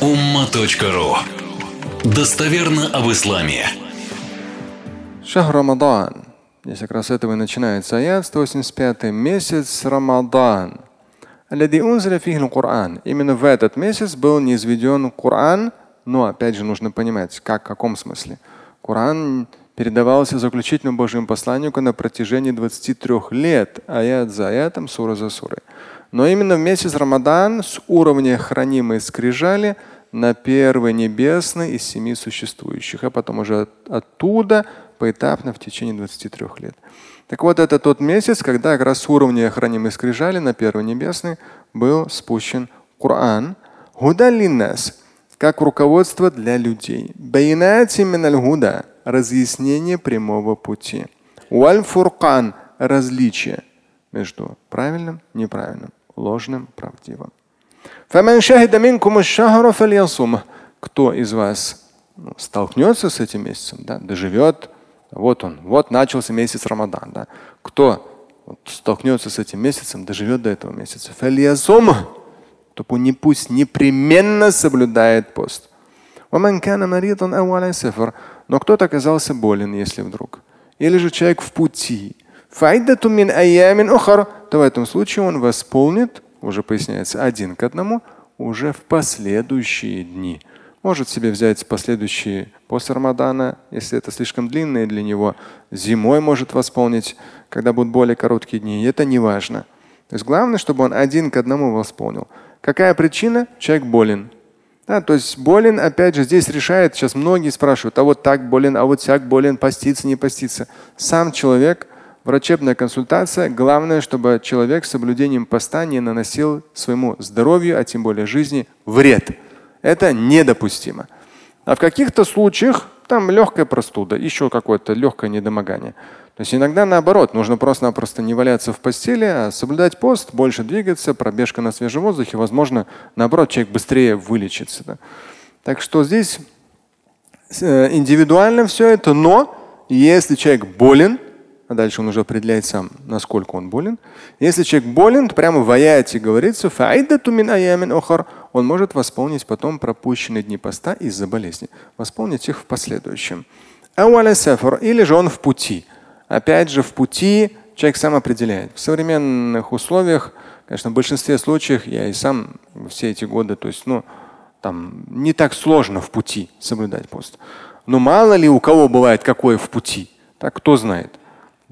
umma.ru Достоверно об исламе. Шах Рамадан. Здесь как раз этого и начинается аят, 185 месяц Рамадан. Именно в этот месяц был низведен Коран, но опять же нужно понимать, как, в каком смысле. Коран передавался заключительному Божьему посланнику на протяжении 23 лет, аят за аятом, сура за сурой. Но именно в месяц Рамадан с уровня хранимой скрижали на первый небесный из семи существующих, а потом уже оттуда поэтапно в течение 23 лет. Так вот, это тот месяц, когда как раз с уровня хранимой скрижали на первый небесный был спущен Коран. Гудалинас, как руководство для людей. Байнати миналь разъяснение прямого пути. Валь фуркан различие между правильным, неправильным, ложным, правдивым. Кто из вас ну, столкнется с этим месяцем, да, доживет, вот он, вот начался месяц Рамадан. Да. Кто столкнется с этим месяцем, доживет до этого месяца, то не пусть непременно соблюдает пост. Но кто-то оказался болен, если вдруг. Или же человек в пути. То в этом случае он восполнит, уже поясняется, один к одному, уже в последующие дни. Может себе взять последующие после Рамадана, если это слишком длинные для него. Зимой может восполнить, когда будут более короткие дни. И это не важно. То есть главное, чтобы он один к одному восполнил. Какая причина? Человек болен. Да, то есть болен, опять же, здесь решает, сейчас многие спрашивают, а вот так болен, а вот всяк болен, поститься, не поститься. Сам человек, врачебная консультация, главное, чтобы человек с соблюдением поста не наносил своему здоровью, а тем более жизни, вред. Это недопустимо. А в каких-то случаях там легкая простуда, еще какое-то легкое недомогание. То есть иногда наоборот, нужно просто-напросто не валяться в постели, а соблюдать пост, больше двигаться, пробежка на свежем воздухе, возможно, наоборот, человек быстрее вылечится. Да. Так что здесь э, индивидуально все это, но если человек болен, а дальше он уже определяет сам, насколько он болен. Если человек болен, то прямо в аяте говорится, он может восполнить потом пропущенные дни поста из-за болезни. Восполнить их в последующем. Или же он в пути. Опять же, в пути человек сам определяет. В современных условиях, конечно, в большинстве случаев, я и сам все эти годы, то есть, ну, там не так сложно в пути соблюдать пост. Но мало ли у кого бывает какое в пути, так кто знает.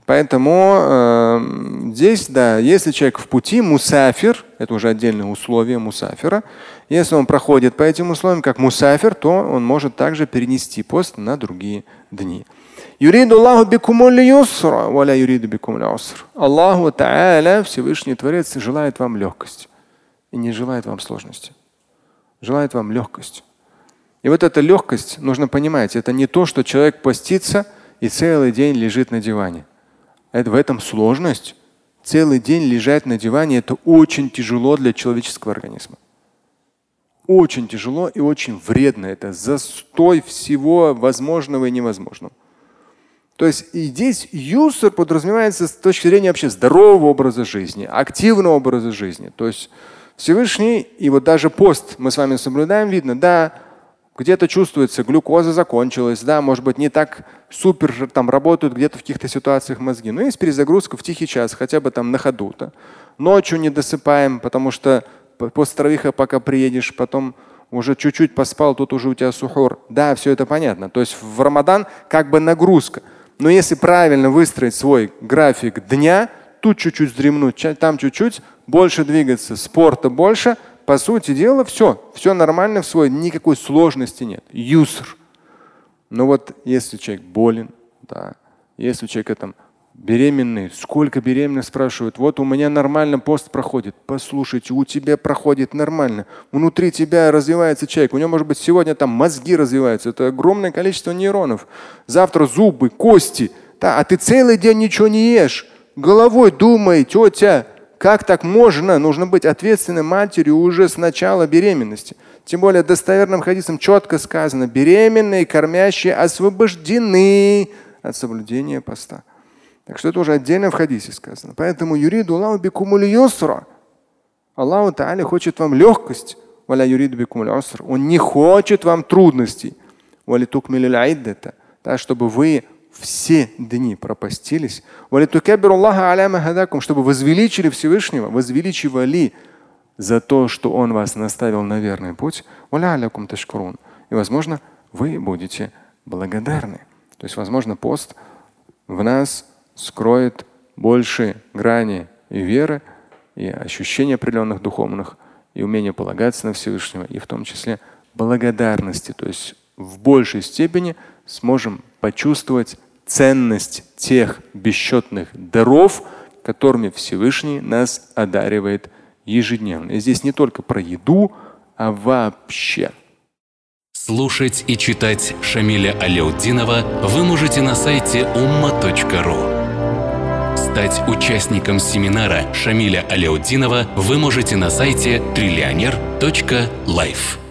Поэтому э, здесь, да, если человек в пути, мусафир, это уже отдельное условие мусафира, если он проходит по этим условиям как мусафир, то он может также перенести пост на другие дни. Аллаху Та'аля, Всевышний Творец, желает вам легкость и не желает вам сложности. Желает вам легкость. И вот эта легкость, нужно понимать, это не то, что человек постится и целый день лежит на диване. Это в этом сложность. Целый день лежать на диване – это очень тяжело для человеческого организма. Очень тяжело и очень вредно. Это застой всего возможного и невозможного. То есть и здесь юсер подразумевается с точки зрения вообще здорового образа жизни, активного образа жизни. То есть Всевышний, и вот даже пост мы с вами соблюдаем, видно, да, где-то чувствуется, глюкоза закончилась, да, может быть, не так супер там работают где-то в каких-то ситуациях мозги. Но есть перезагрузка в тихий час, хотя бы там на ходу-то. Ночью не досыпаем, потому что после травиха, пока приедешь, потом уже чуть-чуть поспал, тут уже у тебя сухор. Да, все это понятно. То есть в Рамадан как бы нагрузка. Но если правильно выстроить свой график дня, тут чуть-чуть вздремнуть, там чуть-чуть, больше двигаться, спорта больше – по сути дела, все, все нормально в свой, никакой сложности нет. Юср. Но вот если человек болен, да, если у человека там беременный, сколько беременных спрашивают, вот у меня нормально пост проходит. Послушайте, у тебя проходит нормально. Внутри тебя развивается человек. У него, может быть, сегодня там мозги развиваются. Это огромное количество нейронов. Завтра зубы, кости. Да, а ты целый день ничего не ешь. Головой думай, тетя, как так можно? Нужно быть ответственной матерью уже с начала беременности. Тем более достоверным хадисом четко сказано, беременные, кормящие освобождены от соблюдения поста. Так что это уже отдельно в хадисе сказано. Поэтому юриду Аллаху бикумуль юсра. Аллаху Та'аля хочет вам легкость. Он не хочет вам трудностей. Так, чтобы вы все дни пропастились. Чтобы возвеличили Всевышнего, возвеличивали за то, что Он вас наставил на верный путь. И, возможно, вы будете благодарны. То есть, возможно, пост в нас скроет больше грани и веры, и ощущения определенных духовных, и умения полагаться на Всевышнего, и в том числе благодарности. То есть в большей степени сможем почувствовать ценность тех бесчетных даров, которыми Всевышний нас одаривает ежедневно. И здесь не только про еду, а вообще. Слушать и читать Шамиля Аляутдинова вы можете на сайте umma.ru. Стать участником семинара Шамиля Аляутдинова вы можете на сайте триллионер.life.